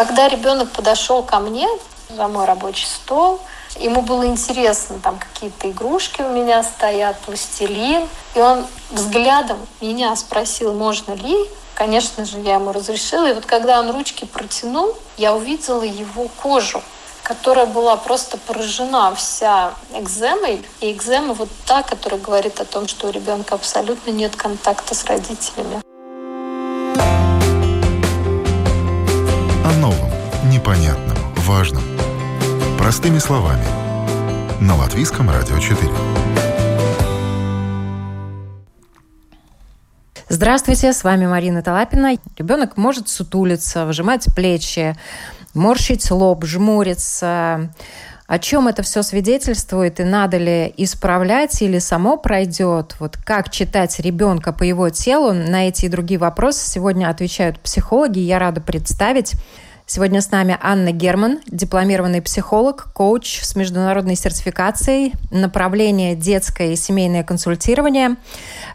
когда ребенок подошел ко мне за мой рабочий стол, Ему было интересно, там какие-то игрушки у меня стоят, пластилин. И он взглядом меня спросил, можно ли. Конечно же, я ему разрешила. И вот когда он ручки протянул, я увидела его кожу которая была просто поражена вся экземой. И экзема вот та, которая говорит о том, что у ребенка абсолютно нет контакта с родителями. Простыми словами. На Латвийском радио 4. Здравствуйте, с вами Марина Талапина. Ребенок может сутулиться, выжимать плечи, морщить лоб, жмуриться. О чем это все свидетельствует и надо ли исправлять или само пройдет? Вот как читать ребенка по его телу? На эти и другие вопросы сегодня отвечают психологи. Я рада представить Сегодня с нами Анна Герман, дипломированный психолог, коуч с международной сертификацией, направление детское и семейное консультирование.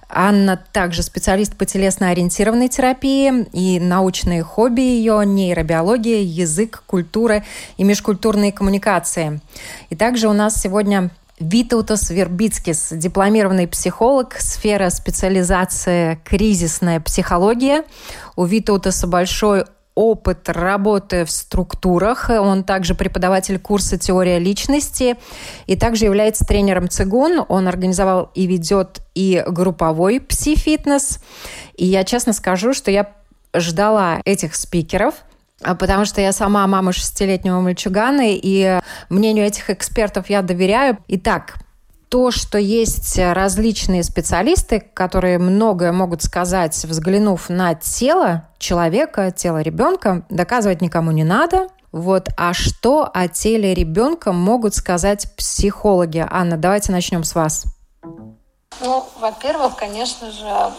Анна также специалист по телесно-ориентированной терапии и научные хобби ее – нейробиология, язык, культура и межкультурные коммуникации. И также у нас сегодня Витаутас Вербицкис, дипломированный психолог, сфера специализации кризисная психология. У Витаутаса большой опыт работы в структурах. Он также преподаватель курса «Теория личности» и также является тренером цигун. Он организовал и ведет и групповой пси-фитнес. И я честно скажу, что я ждала этих спикеров, а потому что я сама мама шестилетнего мальчугана, и мнению этих экспертов я доверяю. Итак, то, что есть различные специалисты, которые многое могут сказать, взглянув на тело человека, тело ребенка, доказывать никому не надо. Вот. А что о теле ребенка могут сказать психологи? Анна, давайте начнем с вас. Ну, во-первых, конечно же,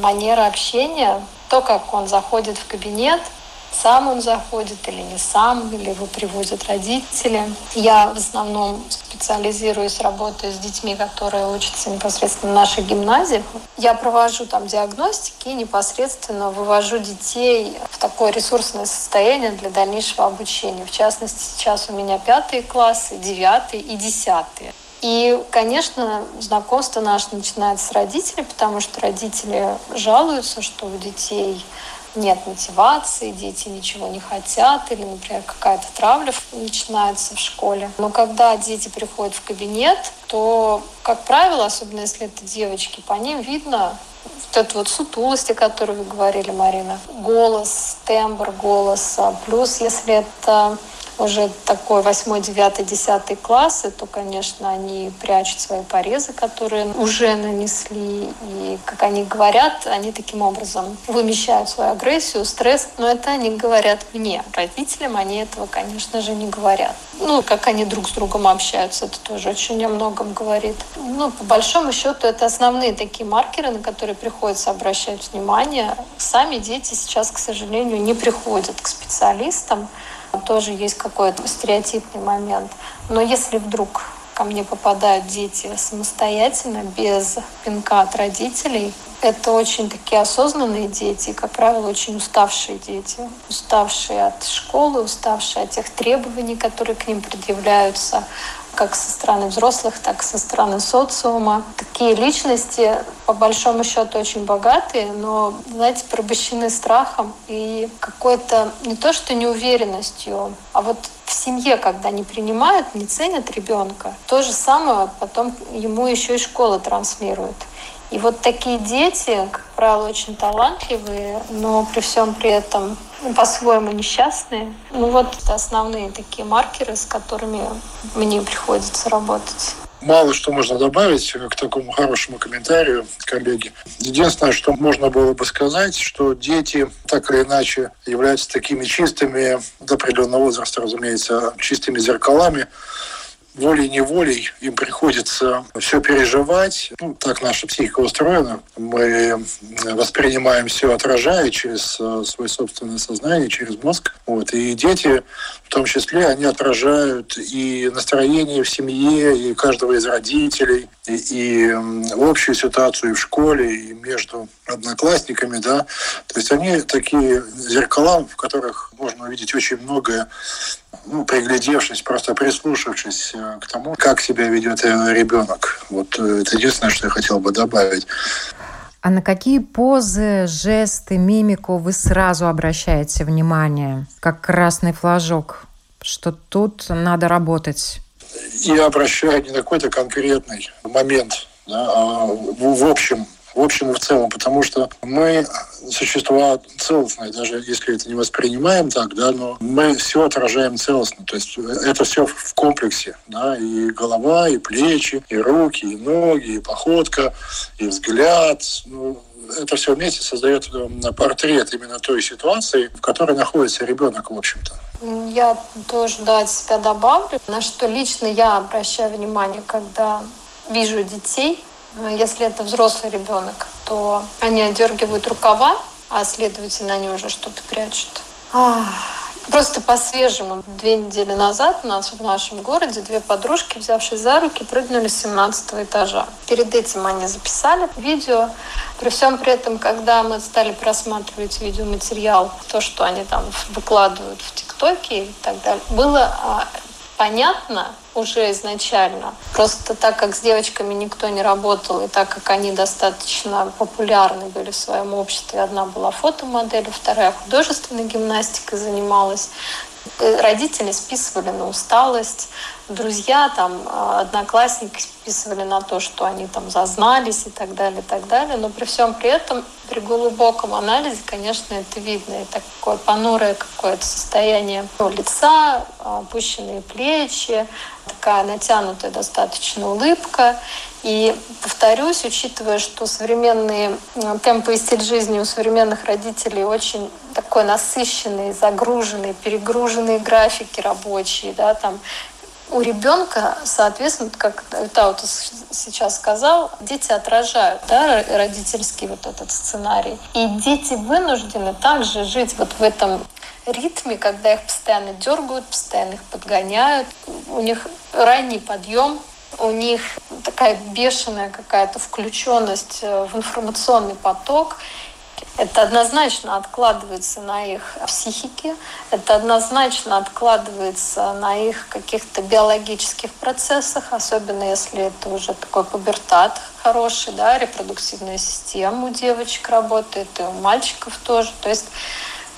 манера общения, то, как он заходит в кабинет – сам он заходит или не сам, или его привозят родители. Я в основном специализируюсь, работаю с детьми, которые учатся непосредственно в нашей гимназии. Я провожу там диагностики и непосредственно вывожу детей в такое ресурсное состояние для дальнейшего обучения. В частности, сейчас у меня пятые классы, девятые и десятые. И, конечно, знакомство наше начинается с родителей, потому что родители жалуются, что у детей нет мотивации, дети ничего не хотят, или, например, какая-то травля начинается в школе. Но когда дети приходят в кабинет, то, как правило, особенно если это девочки, по ним видно вот эту вот сутулость, о которой вы говорили, Марина. Голос, тембр голоса. Плюс, если это уже такой восьмой, девятый, десятый классы, то, конечно, они прячут свои порезы, которые уже нанесли. И, как они говорят, они таким образом вымещают свою агрессию, стресс. Но это они говорят мне. Родителям они этого, конечно же, не говорят. Ну, как они друг с другом общаются, это тоже очень о многом говорит. Ну, по большому счету, это основные такие маркеры, на которые приходится обращать внимание. Сами дети сейчас, к сожалению, не приходят к специалистам тоже есть какой-то стереотипный момент. Но если вдруг ко мне попадают дети самостоятельно, без пинка от родителей, это очень такие осознанные дети, как правило, очень уставшие дети. Уставшие от школы, уставшие от тех требований, которые к ним предъявляются, как со стороны взрослых, так и со стороны социума. Такие личности, по большому счету, очень богатые, но, знаете, порабощены страхом и какой-то не то что неуверенностью, а вот в семье, когда не принимают, не ценят ребенка, то же самое потом ему еще и школа транслирует. И вот такие дети, как правило, очень талантливые, но при всем при этом по-своему несчастные. Ну вот это основные такие маркеры, с которыми мне приходится работать. Мало что можно добавить к такому хорошему комментарию, коллеги. Единственное, что можно было бы сказать, что дети так или иначе являются такими чистыми, до определенного возраста, разумеется, чистыми зеркалами волей-неволей им приходится все переживать. Ну, так наша психика устроена. Мы воспринимаем все, отражая через э, свое собственное сознание, через мозг. Вот. И дети, в том числе, они отражают и настроение в семье, и каждого из родителей, и, и общую ситуацию и в школе, и между одноклассниками, да. То есть они такие зеркала, в которых можно увидеть очень многое ну, приглядевшись, просто прислушавшись э, к тому, как себя ведет э, ребенок. Вот э, это единственное, что я хотел бы добавить. А на какие позы, жесты, мимику вы сразу обращаете внимание, как красный флажок, что тут надо работать? Я обращаю не на какой-то конкретный момент, да, а в, в общем в общем и в целом, потому что мы существа целостные, даже если это не воспринимаем так, да, но мы все отражаем целостно, то есть это все в комплексе, да, и голова, и плечи, и руки, и ноги, и походка, и взгляд, ну, это все вместе создает э, портрет именно той ситуации, в которой находится ребенок, в общем-то. Я тоже, да, от себя добавлю, на что лично я обращаю внимание, когда вижу детей, если это взрослый ребенок, то они отдергивают рукава, а следовательно они уже что-то прячут. Просто по-свежему. Две недели назад у нас в нашем городе две подружки, взявшись за руки, прыгнули с 17 этажа. Перед этим они записали видео. При всем при этом, когда мы стали просматривать видеоматериал, то, что они там выкладывают в ТикТоке и так далее, было а, понятно уже изначально. Просто так как с девочками никто не работал, и так как они достаточно популярны были в своем обществе, одна была фотомоделью, вторая художественной гимнастикой занималась, Э, родители списывали на усталость, друзья, там, а, одноклассники списывали на то, что они там зазнались и так далее, и так далее. Но при всем при этом, при глубоком анализе, конечно, это видно. И такое понурое какое-то состояние лица, опущенные плечи, такая натянутая достаточно улыбка. И повторюсь, учитывая, что современные темпы и стиль жизни у современных родителей очень такой насыщенный, загруженный, перегруженные графики рабочие, да, там у ребенка, соответственно, как Таут сейчас сказал, дети отражают да, родительский вот этот сценарий. И дети вынуждены также жить вот в этом ритме, когда их постоянно дергают, постоянно их подгоняют. У них ранний подъем, у них такая бешеная какая-то включенность в информационный поток. Это однозначно откладывается на их психике, это однозначно откладывается на их каких-то биологических процессах, особенно если это уже такой пубертат хороший, да, репродуктивная система у девочек работает, и у мальчиков тоже. То есть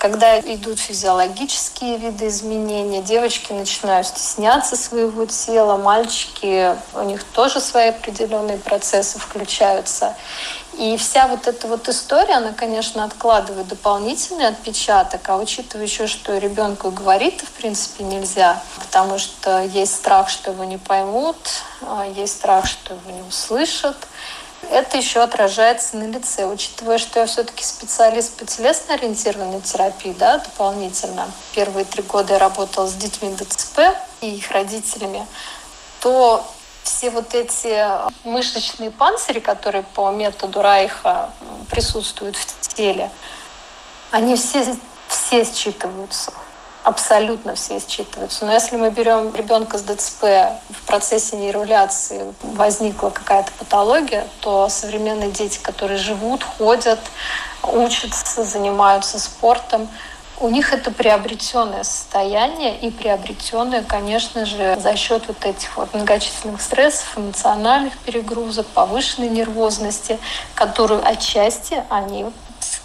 когда идут физиологические виды изменения, девочки начинают стесняться своего тела, мальчики, у них тоже свои определенные процессы включаются. И вся вот эта вот история, она, конечно, откладывает дополнительный отпечаток, а учитывая еще, что ребенку говорить в принципе, нельзя, потому что есть страх, что его не поймут, а есть страх, что его не услышат, это еще отражается на лице. Учитывая, что я все-таки специалист по телесно-ориентированной терапии, да, дополнительно. Первые три года я работала с детьми ДЦП и их родителями, то все вот эти мышечные панцири, которые по методу Райха присутствуют в теле, они все, все считываются абсолютно все считываются. Но если мы берем ребенка с ДЦП, в процессе нейроляции возникла какая-то патология, то современные дети, которые живут, ходят, учатся, занимаются спортом, у них это приобретенное состояние и приобретенное, конечно же, за счет вот этих вот многочисленных стрессов, эмоциональных перегрузок, повышенной нервозности, которую отчасти они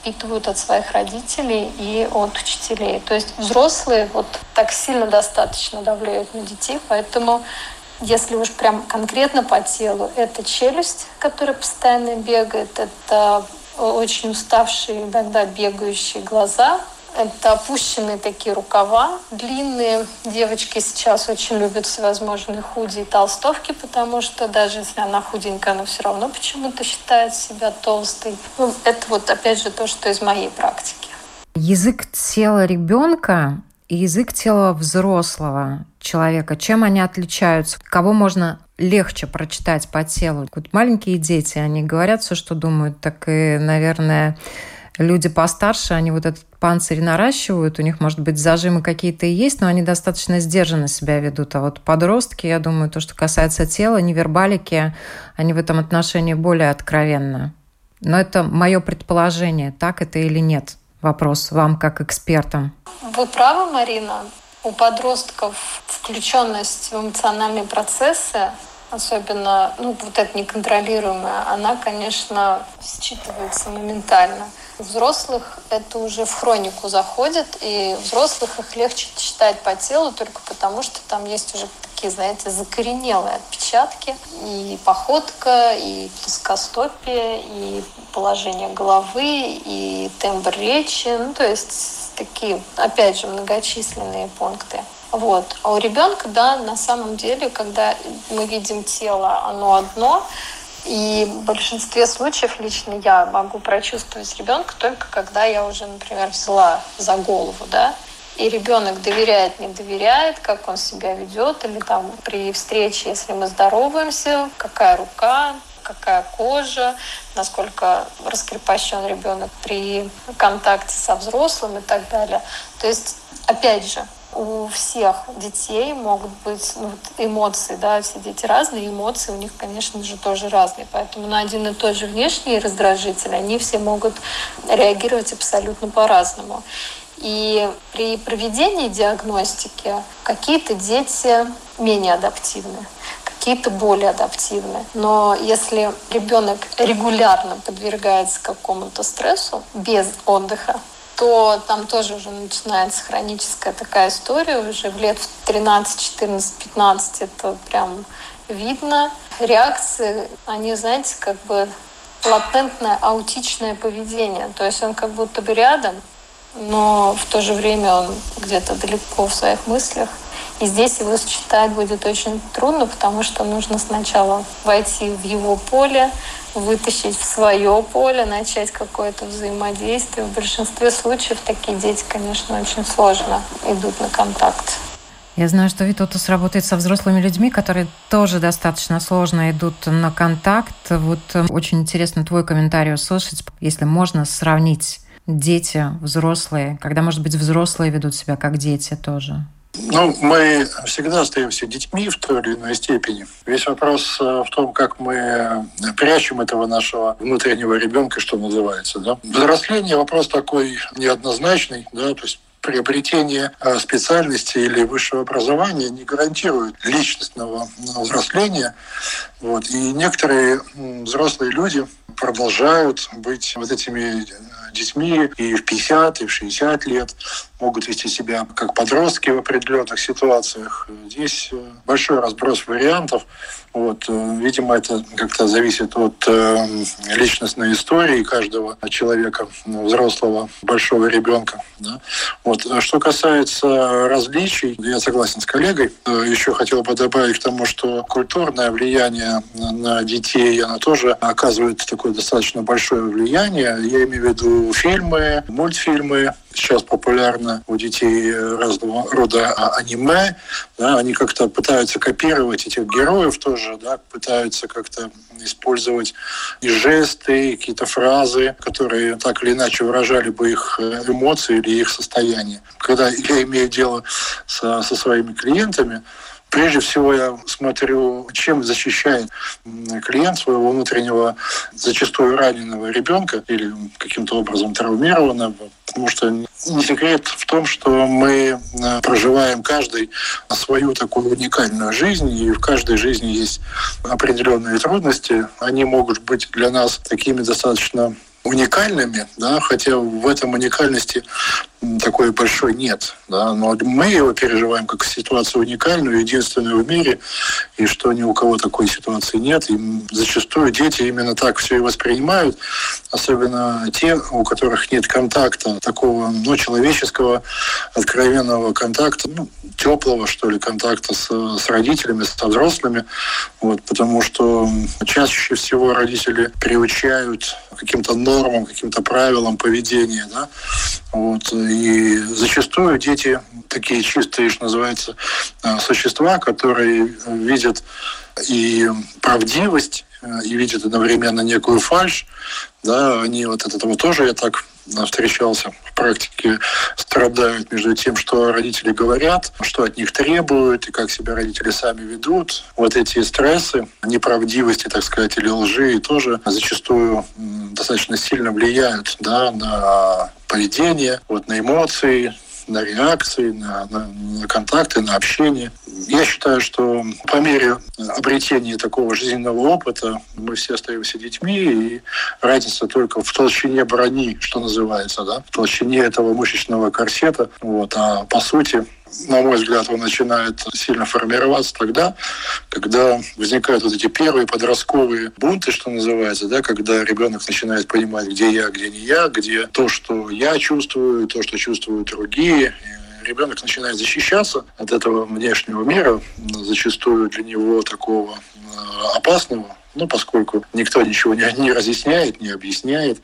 впитывают от своих родителей и от учителей. То есть взрослые вот так сильно достаточно давляют на детей, поэтому если уж прям конкретно по телу, это челюсть, которая постоянно бегает, это очень уставшие, иногда бегающие глаза, это опущенные такие рукава длинные. Девочки сейчас очень любят всевозможные худи и толстовки, потому что даже если она худенькая, она все равно почему-то считает себя толстой. Ну, это вот опять же то, что из моей практики. Язык тела ребенка и язык тела взрослого человека, чем они отличаются, кого можно легче прочитать по телу. Вот маленькие дети, они говорят все, что думают, так и, наверное, люди постарше, они вот этот панцирь наращивают, у них, может быть, зажимы какие-то и есть, но они достаточно сдержанно себя ведут. А вот подростки, я думаю, то, что касается тела, невербалики, они в этом отношении более откровенны. Но это мое предположение, так это или нет. Вопрос вам как экспертам. Вы правы, Марина. У подростков включенность в эмоциональные процессы особенно, ну, вот эта неконтролируемая, она, конечно, считывается моментально. У взрослых это уже в хронику заходит, и взрослых их легче читать по телу только потому, что там есть уже такие, знаете, закоренелые отпечатки. И походка, и плоскостопие, и положение головы, и тембр речи. Ну, то есть такие, опять же, многочисленные пункты. Вот. А у ребенка, да, на самом деле, когда мы видим тело, оно одно, и в большинстве случаев лично я могу прочувствовать ребенка только когда я уже, например, взяла за голову, да, и ребенок доверяет, не доверяет, как он себя ведет, или там при встрече, если мы здороваемся, какая рука, какая кожа, насколько раскрепощен ребенок при контакте со взрослым и так далее. То есть, опять же, у всех детей могут быть ну, эмоции, да, все дети разные, эмоции у них, конечно же, тоже разные. Поэтому на один и тот же внешний раздражитель они все могут реагировать абсолютно по-разному. И при проведении диагностики какие-то дети менее адаптивны, какие-то более адаптивны. Но если ребенок регулярно подвергается какому-то стрессу без отдыха, то там тоже уже начинается хроническая такая история. Уже в лет в 13, 14, 15 это прям видно. Реакции, они, знаете, как бы латентное аутичное поведение. То есть он как будто бы рядом, но в то же время он где-то далеко в своих мыслях. И здесь его сочетать будет очень трудно, потому что нужно сначала войти в его поле, вытащить в свое поле, начать какое-то взаимодействие. В большинстве случаев такие дети, конечно, очень сложно идут на контакт. Я знаю, что Витутус работает со взрослыми людьми, которые тоже достаточно сложно идут на контакт. Вот э, очень интересно твой комментарий услышать, если можно сравнить дети, взрослые, когда, может быть, взрослые ведут себя как дети тоже. Ну, мы всегда остаемся детьми в той или иной степени. Весь вопрос э, в том, как мы прячем этого нашего внутреннего ребенка, что называется. Да? Взросление вопрос такой неоднозначный, да, то есть приобретение э, специальности или высшего образования не гарантирует личностного взросления. Вот. И некоторые взрослые люди продолжают быть вот этими детьми и в 50, и в 60 лет, могут вести себя как подростки в определенных ситуациях. Здесь э, большой разброс вариантов. Вот, э, видимо, это как-то зависит от э, личностной истории каждого человека, взрослого, большого ребенка. Да? Вот. А что касается различий, я согласен с коллегой. Еще хотел бы добавить к тому, что культурное влияние на детей, оно тоже оказывает такое достаточно большое влияние. Я имею в виду фильмы, мультфильмы, сейчас популярно у детей разного рода аниме, да, они как-то пытаются копировать этих героев тоже, да, пытаются как-то использовать и жесты, и какие-то фразы, которые так или иначе выражали бы их эмоции или их состояние. Когда я имею дело со, со своими клиентами, Прежде всего я смотрю, чем защищает клиент своего внутреннего, зачастую раненого ребенка или каким-то образом травмированного, потому что не секрет в том, что мы э, проживаем каждый свою такую уникальную жизнь, и в каждой жизни есть определенные трудности. Они могут быть для нас такими достаточно уникальными, да, хотя в этом уникальности такой большой нет. Да? Но мы его переживаем как ситуацию уникальную, единственную в мире, и что ни у кого такой ситуации нет. И зачастую дети именно так все и воспринимают, особенно те, у которых нет контакта, такого ну, человеческого, откровенного контакта, ну, теплого, что ли, контакта с, с родителями, со взрослыми. Вот, потому что чаще всего родители приучают каким-то нормам, каким-то правилам поведения. Да? Вот, И зачастую дети такие чистые, что называется, э, существа, которые видят и правдивость, и видят одновременно некую фальш, да, они вот от этого тоже, я так встречался в практике, страдают между тем, что родители говорят, что от них требуют, и как себя родители сами ведут. Вот эти стрессы, неправдивости, так сказать, или лжи, тоже зачастую достаточно сильно влияют да, на поведение, вот, на эмоции, на реакции, на, на, на контакты, на общение. Я считаю, что по мере обретения такого жизненного опыта мы все остаемся детьми, и разница только в толщине брони, что называется, да, в толщине этого мышечного корсета. Вот. А по сути, на мой взгляд, он начинает сильно формироваться тогда, когда возникают вот эти первые подростковые бунты, что называется, да, когда ребенок начинает понимать, где я, где не я, где то, что я чувствую, то, что чувствуют другие, ребенок начинает защищаться от этого внешнего мира, зачастую для него такого э, опасного, ну, поскольку никто ничего не, не разъясняет, не объясняет.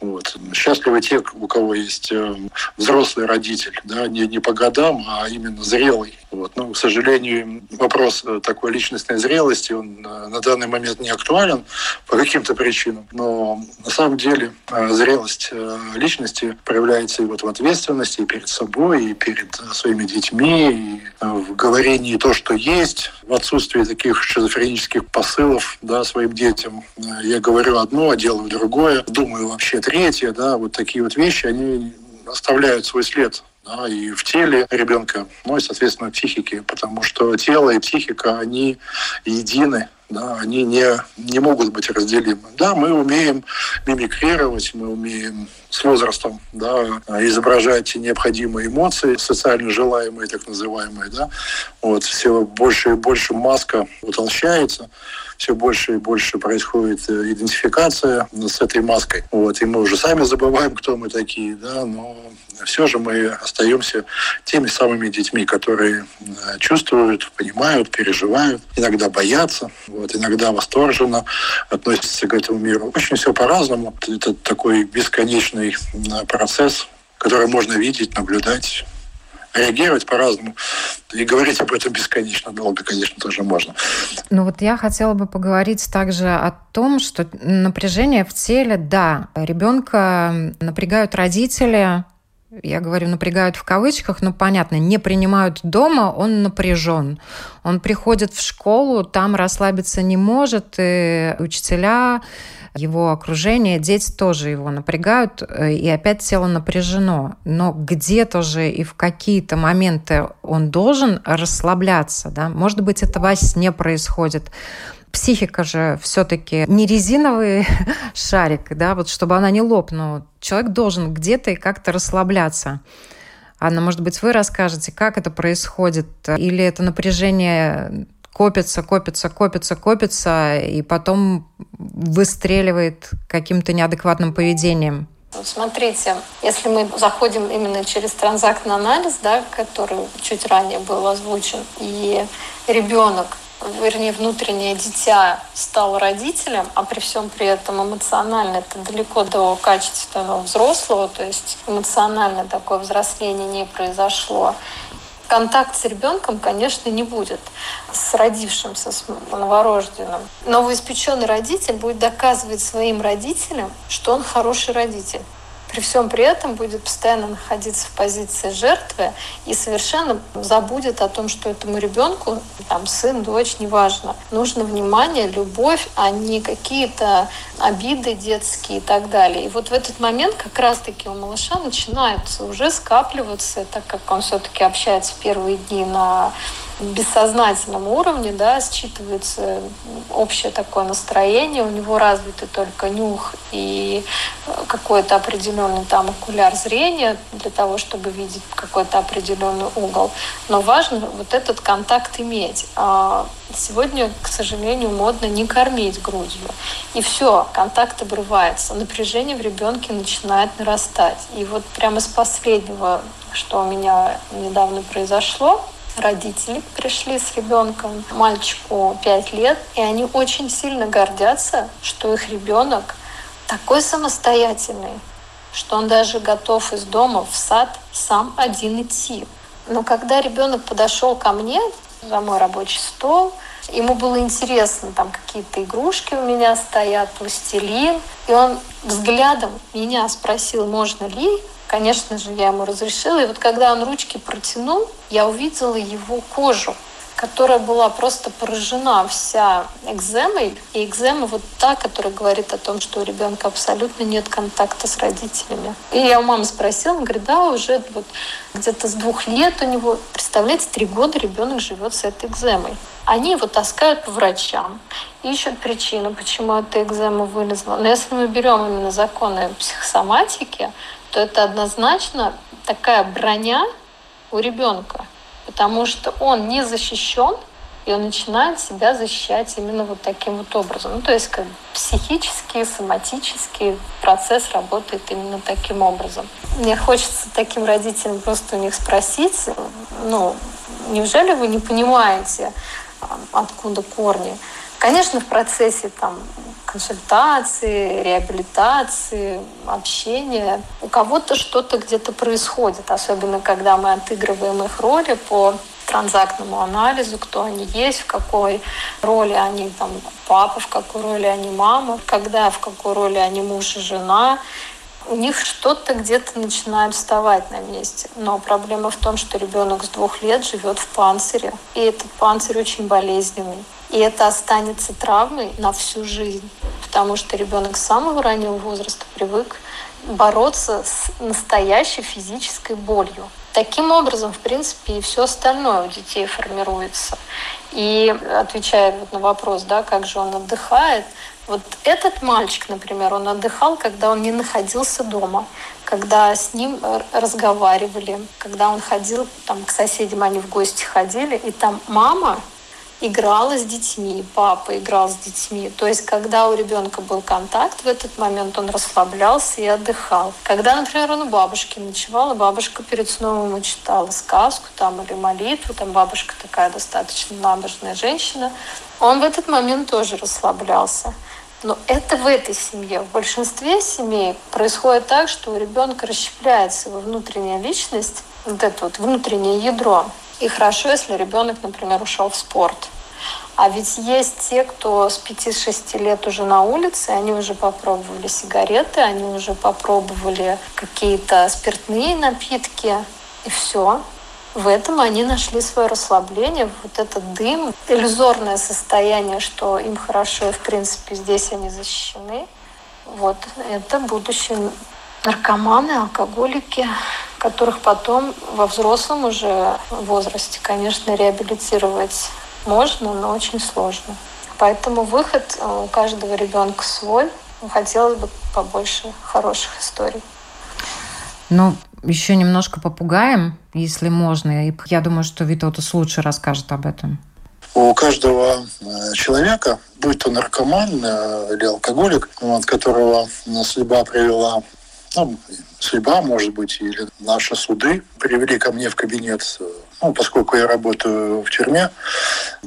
Вот. Счастливы те, у кого есть э, взрослый родитель, да, не, не по годам, а именно зрелый. Вот. Но, к сожалению, вопрос э, такой личностной зрелости, он э, на данный момент не актуален по каким-то причинам. Но на самом деле зрелость личности проявляется и вот в ответственности и перед собой, и перед своими детьми, и в говорении то, что есть, в отсутствии таких шизофренических посылов да, своим детям. Я говорю одно, а делаю другое, думаю вообще третье, да, вот такие вот вещи, они оставляют свой след да, и в теле ребенка, ну и, соответственно, в психике, потому что тело и психика, они едины, да, они не, не могут быть разделимы. Да, мы умеем мимикрировать, мы умеем с возрастом да, изображать необходимые эмоции, социально желаемые, так называемые. Да. Вот, все больше и больше маска утолщается все больше и больше происходит э, идентификация с этой маской. Вот, и мы уже сами забываем, кто мы такие, да, но все же мы остаемся теми самыми детьми, которые э, чувствуют, понимают, переживают, иногда боятся, вот, иногда восторженно относятся к этому миру. Очень все по-разному. Это такой бесконечный процесс, который можно видеть, наблюдать реагировать по-разному. И говорить об этом бесконечно долго, конечно, тоже можно. Ну вот я хотела бы поговорить также о том, что напряжение в теле, да, ребенка напрягают родители, я говорю, напрягают в кавычках, но понятно, не принимают дома, он напряжен. Он приходит в школу, там расслабиться не может, и учителя его окружение, дети тоже его напрягают, э, и опять тело напряжено. Но где-то же и в какие-то моменты он должен расслабляться. Да? Может быть, это во сне происходит. Психика же все-таки не резиновый шарик, да, вот чтобы она не лопнула. Человек должен где-то и как-то расслабляться. Анна, может быть, вы расскажете, как это происходит? Или это напряжение копится, копится, копится, копится, и потом выстреливает каким-то неадекватным поведением. Смотрите, если мы заходим именно через транзактный анализ, да, который чуть ранее был озвучен, и ребенок вернее, внутреннее дитя стал родителем, а при всем при этом эмоционально это далеко до качественного взрослого, то есть эмоционально такое взросление не произошло контакт с ребенком, конечно, не будет с родившимся, с новорожденным. Новоиспеченный родитель будет доказывать своим родителям, что он хороший родитель при всем при этом будет постоянно находиться в позиции жертвы и совершенно забудет о том, что этому ребенку, там, сын, дочь, неважно, нужно внимание, любовь, а не какие-то обиды детские и так далее. И вот в этот момент как раз-таки у малыша начинается уже скапливаться, так как он все-таки общается первые дни на бессознательном уровне, да, считывается общее такое настроение, у него развиты только нюх и э, какой-то определенный там окуляр зрения для того, чтобы видеть какой-то определенный угол. Но важно вот этот контакт иметь. А сегодня, к сожалению, модно не кормить грудью. И все, контакт обрывается, напряжение в ребенке начинает нарастать. И вот прямо с последнего, что у меня недавно произошло, родители пришли с ребенком, мальчику 5 лет, и они очень сильно гордятся, что их ребенок такой самостоятельный, что он даже готов из дома в сад сам один идти. Но когда ребенок подошел ко мне за мой рабочий стол, ему было интересно, там какие-то игрушки у меня стоят, пластилин, и он взглядом меня спросил, можно ли Конечно же, я ему разрешила. И вот когда он ручки протянул, я увидела его кожу которая была просто поражена вся экземой. И экзема вот та, которая говорит о том, что у ребенка абсолютно нет контакта с родителями. И я у мамы спросила, она говорит, да, уже вот где-то с двух лет у него, представляете, три года ребенок живет с этой экземой. Они его таскают по врачам, ищут причину, почему эта экзема вылезла. Но если мы берем именно законы психосоматики, то это однозначно такая броня у ребенка потому что он не защищен, и он начинает себя защищать именно вот таким вот образом. Ну, то есть как психический, соматический процесс работает именно таким образом. Мне хочется таким родителям просто у них спросить, ну, неужели вы не понимаете, а, откуда корни? Конечно, в процессе там, консультации, реабилитации, общения у кого-то что-то где-то происходит, особенно когда мы отыгрываем их роли по транзактному анализу, кто они есть, в какой роли они там папа, в какой роли они мама, когда в какой роли они муж и жена. У них что-то где-то начинает вставать на месте. Но проблема в том, что ребенок с двух лет живет в панцире. И этот панцирь очень болезненный. И это останется травмой на всю жизнь, потому что ребенок с самого раннего возраста привык бороться с настоящей физической болью. Таким образом, в принципе, и все остальное у детей формируется. И отвечая вот на вопрос, да, как же он отдыхает, вот этот мальчик, например, он отдыхал, когда он не находился дома, когда с ним разговаривали, когда он ходил там, к соседям, они в гости ходили, и там мама играла с детьми, папа играл с детьми. То есть, когда у ребенка был контакт, в этот момент он расслаблялся и отдыхал. Когда, например, он у бабушки ночевал, и бабушка перед сном ему читала сказку там, или молитву, там бабушка такая достаточно набожная женщина, он в этот момент тоже расслаблялся. Но это в этой семье. В большинстве семей происходит так, что у ребенка расщепляется его внутренняя личность, вот это вот внутреннее ядро. И хорошо, если ребенок, например, ушел в спорт. А ведь есть те, кто с 5-6 лет уже на улице, они уже попробовали сигареты, они уже попробовали какие-то спиртные напитки, и все. В этом они нашли свое расслабление, вот этот дым, иллюзорное состояние, что им хорошо, и в принципе здесь они защищены. Вот это будущее наркоманы, алкоголики, которых потом во взрослом уже возрасте, конечно, реабилитировать можно, но очень сложно. Поэтому выход у каждого ребенка свой. Хотелось бы побольше хороших историй. Ну, еще немножко попугаем, если можно. И я думаю, что Витаутас лучше расскажет об этом. У каждого э, человека, будь то наркоман э, или алкоголик, от которого судьба привела ну, судьба, может быть, или наши суды привели ко мне в кабинет, ну, поскольку я работаю в тюрьме,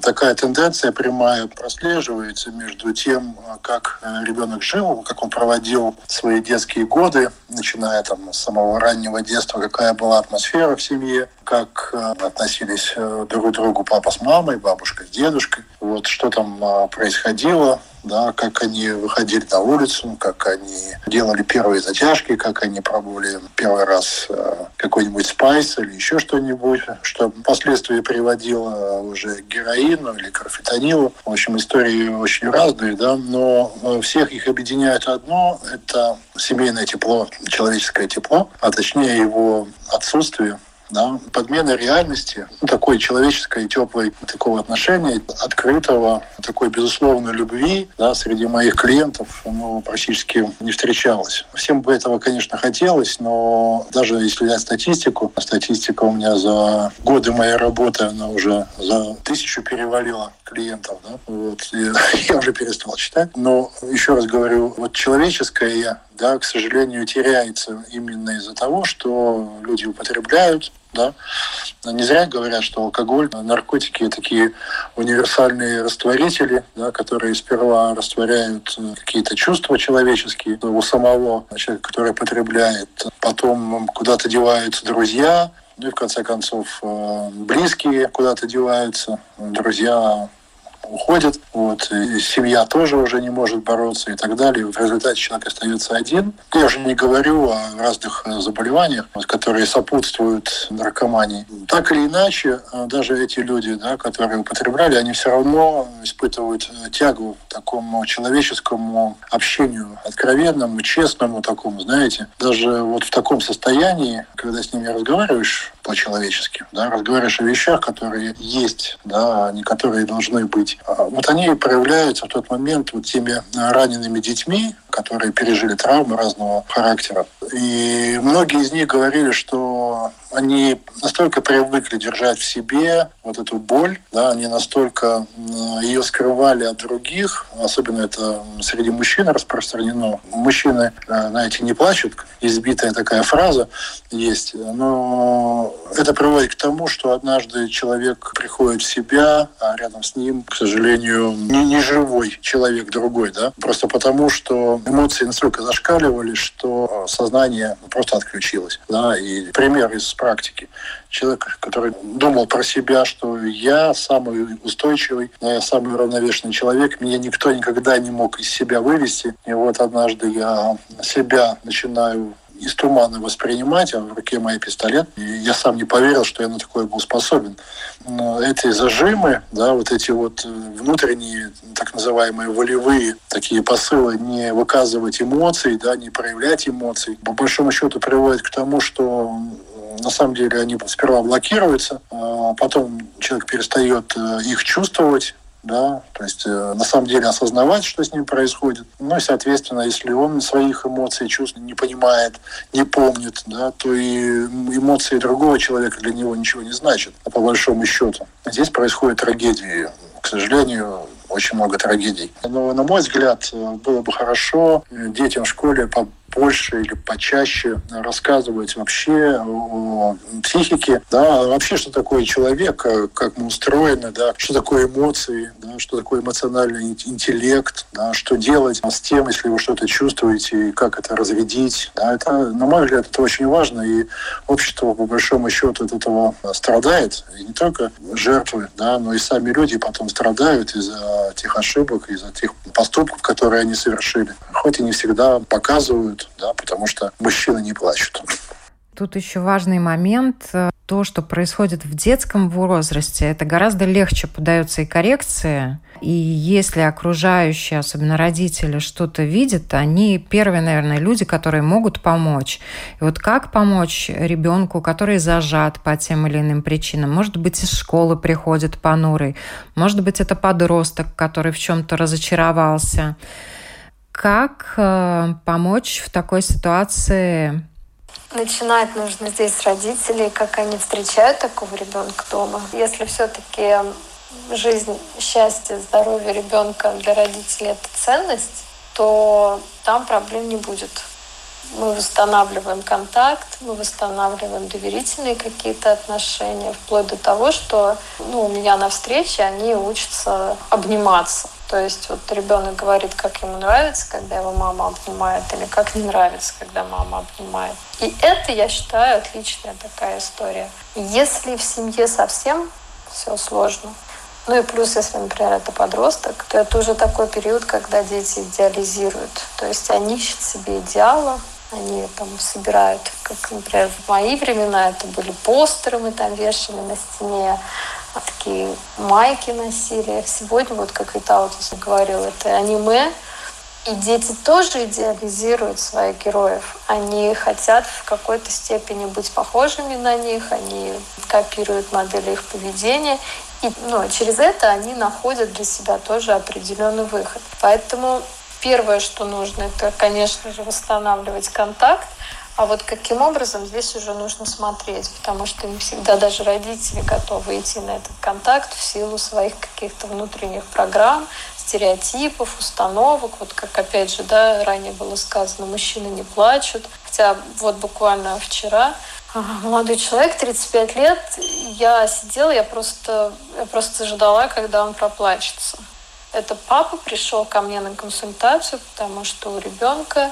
такая тенденция прямая прослеживается между тем, как ребенок жил, как он проводил свои детские годы, начиная там с самого раннего детства, какая была атмосфера в семье, как э, относились э, друг к другу папа с мамой, бабушка с дедушкой, вот что там э, происходило, да, как они выходили на улицу, как они делали первые затяжки, как они пробовали первый раз какой-нибудь спайс или еще что-нибудь, что впоследствии приводило уже к героину или к. В общем, истории очень разные, да, но всех их объединяет одно – это семейное тепло, человеческое тепло, а точнее его отсутствие да, подмена реальности, ну, такой человеческой, теплой такого отношения, открытого, такой безусловной любви да, среди моих клиентов ну, практически не встречалось. Всем бы этого, конечно, хотелось, но даже если взять статистику, статистика у меня за годы моей работы, она уже за тысячу перевалила клиентов, да, вот, я уже перестал читать. Но еще раз говорю, вот человеческое я, да, к сожалению, теряется именно из-за того, что люди употребляют, да. Не зря говорят, что алкоголь, наркотики такие универсальные растворители, да, которые сперва растворяют э, какие-то чувства человеческие у самого человека, который потребляет. Потом куда-то деваются друзья, ну и в конце концов э, близкие куда-то деваются, друзья уходит, вот, и семья тоже уже не может бороться и так далее. В результате человек остается один. Я уже не говорю о разных э, заболеваниях, которые сопутствуют наркомании. Так или иначе, э, даже эти люди, да, которые употребляли, они все равно испытывают э, тягу к такому человеческому общению, откровенному, честному такому, знаете. Даже вот в таком состоянии, когда с ними разговариваешь, по-человечески, да, разговариваешь о вещах, которые есть, да, не которые должны быть. А вот они проявляются в тот момент вот теми ранеными детьми, которые пережили травмы разного характера. И многие из них говорили, что они настолько привыкли держать в себе вот эту боль, да, они настолько ее скрывали от других, особенно это среди мужчин распространено. Мужчины, э, знаете, не плачут, избитая такая фраза есть, но это приводит к тому, что однажды человек приходит в себя, а рядом с ним, к сожалению, не, не живой человек другой, да, просто потому, что эмоции настолько зашкаливали, что сознание просто отключилось, да, и пример из практики. Человек, который думал про себя, что я самый устойчивый, я самый равновешенный человек, меня никто никогда не мог из себя вывести. И вот однажды я себя начинаю из тумана воспринимать, а в руке мой пистолет. И я сам не поверил, что я на такое был способен. Но эти зажимы, да, вот эти вот э, внутренние, так называемые волевые такие посылы, не выказывать эмоций, да, не проявлять эмоций, по большому счету приводят к тому, что на самом деле они сперва блокируются, а потом человек перестает э, их чувствовать, да, то есть э, на самом деле осознавать, что с ним происходит. Ну и, соответственно, если он своих эмоций, чувств не понимает, не помнит, да, то и эмоции другого человека для него ничего не значат, а по большому счету. Здесь происходит трагедии. К сожалению, очень много трагедий. Но, на мой взгляд, э, было бы хорошо детям в школе больше или почаще рассказывать вообще о психике, да, вообще, что такое человек, как мы устроены, да, что такое эмоции, да, что такое эмоциональный интеллект, да, что делать с тем, если вы что-то чувствуете, и как это разрядить. Да, это, на мой взгляд, это очень важно, и общество, по большому счету, от этого страдает. И не только жертвы, да, но и сами люди потом страдают из-за тех ошибок, из-за тех поступков, которые они совершили. Хоть и не всегда показывают да, потому что мужчины не плачут. Тут еще важный момент. То, что происходит в детском возрасте, это гораздо легче подается и коррекции. И если окружающие, особенно родители, что-то видят, они первые, наверное, люди, которые могут помочь. И вот как помочь ребенку, который зажат по тем или иным причинам? Может быть, из школы приходит понурый, может быть, это подросток, который в чем-то разочаровался. Как э, помочь в такой ситуации? Начинать нужно здесь с родителей, как они встречают такого ребенка дома. Если все-таки жизнь, счастье, здоровье ребенка для родителей это ценность, то там проблем не будет. Мы восстанавливаем контакт, мы восстанавливаем доверительные какие-то отношения, вплоть до того, что ну, у меня на встрече они учатся обниматься. То есть вот ребенок говорит, как ему нравится, когда его мама обнимает, или как не нравится, когда мама обнимает. И это, я считаю, отличная такая история. Если в семье совсем все сложно, ну и плюс, если, например, это подросток, то это уже такой период, когда дети идеализируют. То есть они ищут себе идеала, они там собирают, как, например, в мои времена это были постеры, мы там вешали на стене, такие майки носили. Сегодня, вот как Итаут говорил, это аниме. И дети тоже идеализируют своих героев. Они хотят в какой-то степени быть похожими на них, они копируют модели их поведения. И ну, через это они находят для себя тоже определенный выход. Поэтому первое, что нужно, это, конечно же, восстанавливать контакт, А вот каким образом здесь уже нужно смотреть, потому что не всегда даже родители готовы идти на этот контакт в силу своих каких-то внутренних программ, стереотипов, установок. Вот как опять же, да, ранее было сказано, мужчины не плачут. Хотя вот буквально вчера молодой человек, 35 лет, я сидела, я просто, я просто ждала, когда он проплачется. Это папа пришел ко мне на консультацию, потому что у ребенка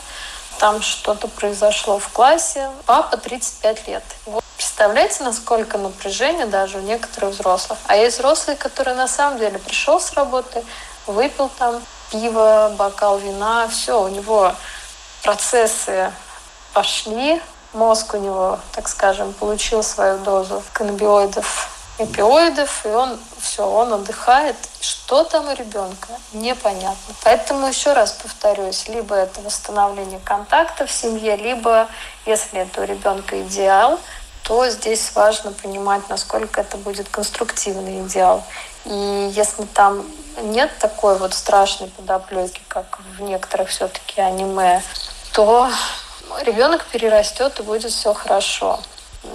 там что-то произошло в классе. Папа 35 лет. Вот представляете, насколько напряжение даже у некоторых взрослых. А есть взрослые, которые на самом деле пришел с работы, выпил там пиво, бокал вина, все, у него процессы пошли, мозг у него, так скажем, получил свою дозу каннабиоидов, опиоидов, и он все, он отдыхает. Что там у ребенка, непонятно. Поэтому еще раз повторюсь, либо это восстановление контакта в семье, либо, если это у ребенка идеал, то здесь важно понимать, насколько это будет конструктивный идеал. И если там нет такой вот страшной подоплеки, как в некоторых все-таки аниме, то ребенок перерастет и будет все хорошо.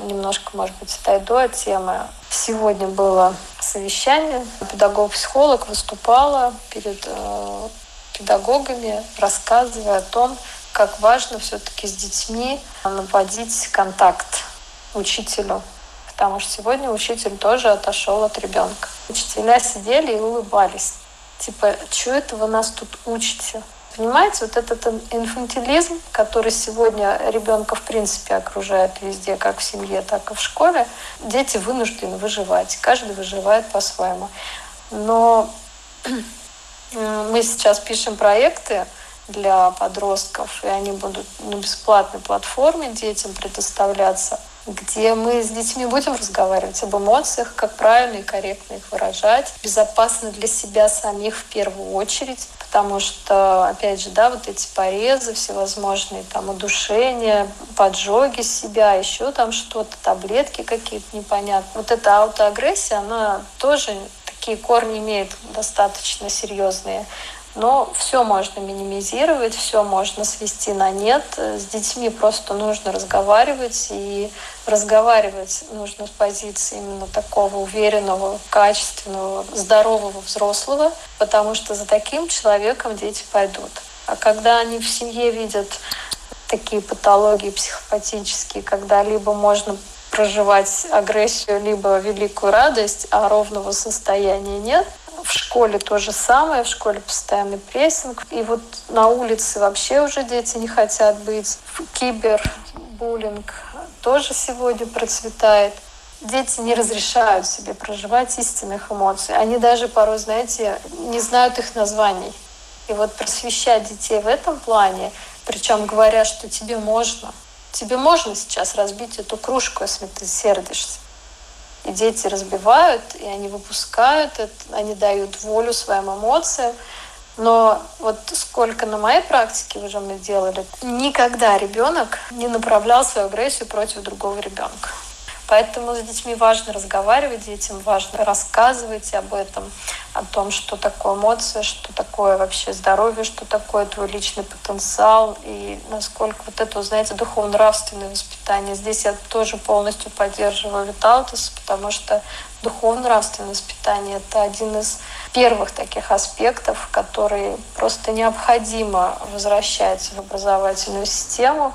Немножко, может быть, отойду от темы. Сегодня было совещание. Педагог-психолог выступала перед э, педагогами, рассказывая о том, как важно все-таки с детьми наводить контакт учителю. Потому что сегодня учитель тоже отошел от ребенка. Учителя сидели и улыбались. Типа, что это вы нас тут учите? Понимаете, вот этот инфантилизм, который сегодня ребенка в принципе окружает везде, как в семье, так и в школе, дети вынуждены выживать. Каждый выживает по-своему. Но мы сейчас пишем проекты для подростков, и они будут на бесплатной платформе детям предоставляться где мы с детьми будем разговаривать об эмоциях, как правильно и корректно их выражать, безопасно для себя самих в первую очередь, потому что, опять же, да, вот эти порезы всевозможные, там, удушения, поджоги себя, еще там что-то, таблетки какие-то непонятные. Вот эта аутоагрессия, она тоже такие корни имеет достаточно серьезные. Но все можно минимизировать, все можно свести на нет. С детьми просто нужно разговаривать, и разговаривать нужно с позиции именно такого уверенного, качественного, здорового взрослого, потому что за таким человеком дети пойдут. А когда они в семье видят такие патологии психопатические, когда либо можно проживать агрессию, либо великую радость, а ровного состояния нет, в школе то же самое, в школе постоянный прессинг. И вот на улице вообще уже дети не хотят быть. Кибербуллинг тоже сегодня процветает. Дети не разрешают себе проживать истинных эмоций. Они даже порой, знаете, не знают их названий. И вот просвещать детей в этом плане, причем говоря, что тебе можно, тебе можно сейчас разбить эту кружку, если ты сердишься. И дети разбивают, и они выпускают они дают волю своим эмоциям. Но вот сколько на моей практике мы делали, никогда ребенок не направлял свою агрессию против другого ребенка. Поэтому с детьми важно разговаривать, детям важно рассказывать об этом, о том, что такое эмоция, что такое вообще здоровье, что такое твой личный потенциал и насколько вот это, знаете, духовно-нравственное воспитание. Здесь я тоже полностью поддерживаю Виталтус, потому что духовно-нравственное воспитание — это один из первых таких аспектов, которые просто необходимо возвращать в образовательную систему.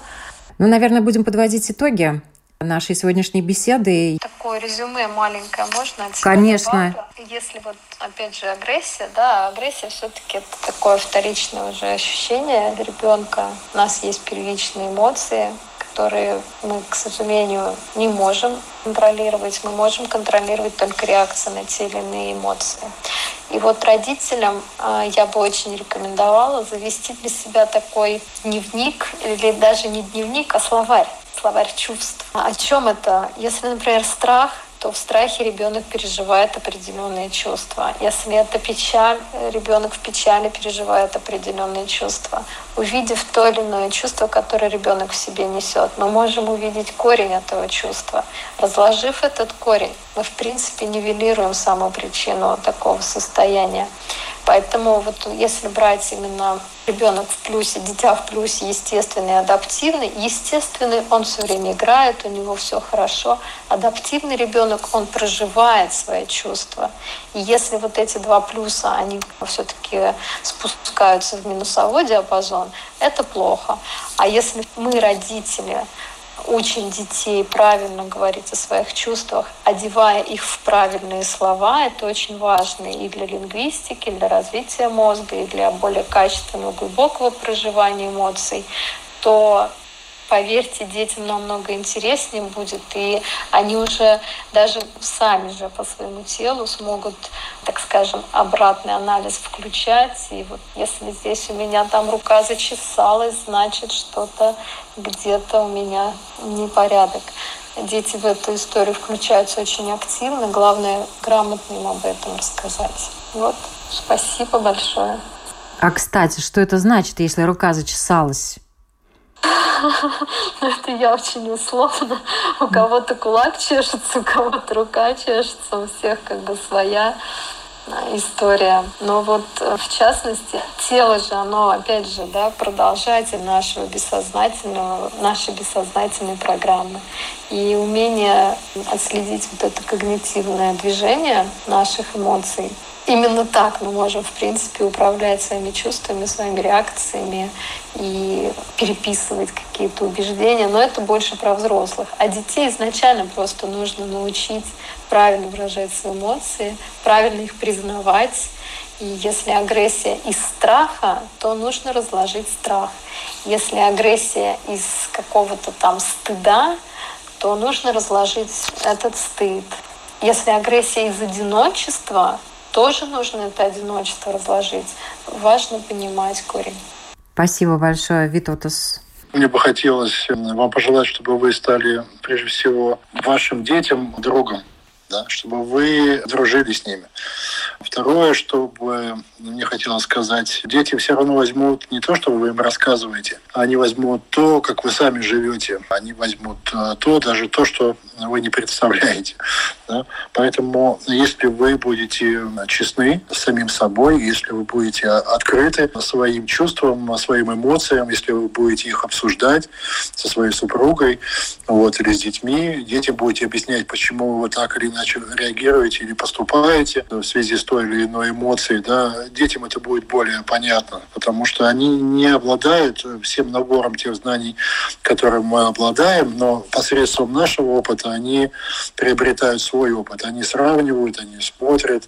Ну, наверное, будем подводить итоги нашей сегодняшней беседы. Такое резюме маленькое можно? Конечно. Если вот, опять же, агрессия, да, агрессия все-таки это такое вторичное уже ощущение ребенка. У нас есть первичные эмоции, которые мы, к сожалению, не можем контролировать. Мы можем контролировать только реакции на те или иные эмоции. И вот родителям а, я бы очень рекомендовала завести для себя такой дневник, или даже не дневник, а словарь словарь чувств. О чем это? Если, например, страх, то в страхе ребенок переживает определенные чувства. Если это печаль, ребенок в печали переживает определенные чувства. Увидев то или иное чувство, которое ребенок в себе несет, мы можем увидеть корень этого чувства. Разложив этот корень, мы в принципе нивелируем саму причину такого состояния. Поэтому вот если брать именно ребенок в плюсе, дитя в плюсе, естественный, адаптивный, естественный, он все время играет, у него все хорошо. Адаптивный ребенок, он проживает свои чувства. И если вот эти два плюса, они все-таки спускаются в минусовой диапазон, это плохо. А если мы, родители, учим детей правильно говорить о своих чувствах, одевая их в правильные слова. Это очень важно и для лингвистики, и для развития мозга, и для более качественного, глубокого проживания эмоций. То поверьте, детям намного интереснее будет, и они уже даже сами же по своему телу смогут, так скажем, обратный анализ включать. И вот если здесь у меня там рука зачесалась, значит что-то где-то у меня непорядок. Дети в эту историю включаются очень активно. Главное, грамотно им об этом рассказать. Вот, спасибо большое. А, кстати, что это значит, если рука зачесалась? Это я очень условно. У кого-то кулак чешется, у кого-то рука чешется, у всех как бы своя а, история. Но вот э, в частности, тело же, оно опять же, да, продолжатель нашего бессознательного, нашей бессознательной программы. И умение отследить вот это когнитивное движение наших эмоций, Именно так мы можем, в принципе, управлять своими чувствами, своими реакциями и переписывать какие-то убеждения. Но это больше про взрослых. А детей изначально просто нужно научить правильно выражать свои эмоции, правильно их признавать. И если агрессия из страха, то нужно разложить страх. Если агрессия из какого-то там стыда, то нужно разложить этот стыд. Если агрессия из одиночества, тоже нужно это одиночество разложить. Важно понимать корень. Спасибо большое, Витотас. Мне бы хотелось вам пожелать, чтобы вы стали, прежде всего, вашим детям другом да, чтобы вы дружили с ними. Второе, чтобы мне хотелось сказать, дети все равно возьмут не то, что вы им рассказываете, они возьмут то, как вы сами живете. Они возьмут э, то, даже то, что вы не представляете. Да? Поэтому, если вы будете честны с самим собой, если вы будете открыты своим чувствам, своим эмоциям, если вы будете их обсуждать со своей супругой вот, или с детьми, дети будете объяснять, почему вы так или иначе реагируете или поступаете в связи с той или иной эмоцией, да, детям это будет более понятно, потому что они не обладают всем набором тех знаний, которым мы обладаем, но посредством нашего опыта они приобретают свой опыт, они сравнивают, они смотрят,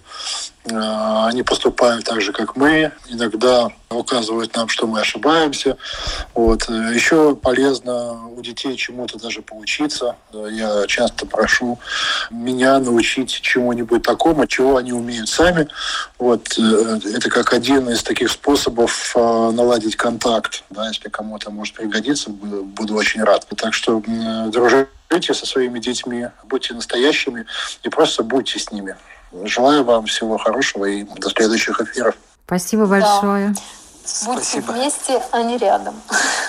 Э, они поступают так же, как мы. Иногда указывают нам, что мы ошибаемся. Вот. Еще полезно у детей чему-то даже поучиться. Я часто прошу меня научить чему-нибудь такому, чего они умеют сами. Вот. Э, это как один из таких способов э, наладить контакт. Да, если кому-то может пригодиться, буду очень рад. Так что дружите со своими детьми, будьте настоящими и просто будьте с ними. Желаю вам всего хорошего и до следующих эфиров. Спасибо большое. Да. Будьте Спасибо. вместе, а не рядом.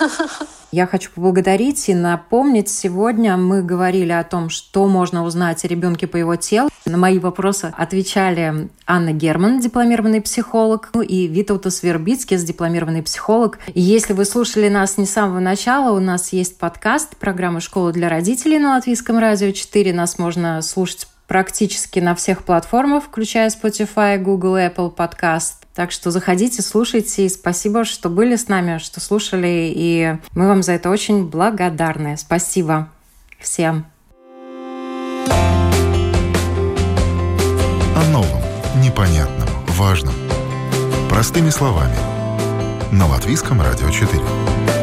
Я хочу поблагодарить и напомнить, сегодня мы говорили о том, что можно узнать о ребенке по его телу. На мои вопросы отвечали Анна Герман, дипломированный психолог, ну и Витаутас Вербицкис, дипломированный психолог. И если вы слушали нас не с самого начала, у нас есть подкаст программы «Школа для родителей» на Латвийском радио 4. Нас можно слушать практически на всех платформах, включая Spotify, Google, Apple Podcast. Так что заходите, слушайте. И спасибо, что были с нами, что слушали. И мы вам за это очень благодарны. Спасибо всем. О новом, непонятном, важном. Простыми словами. На Латвийском радио 4.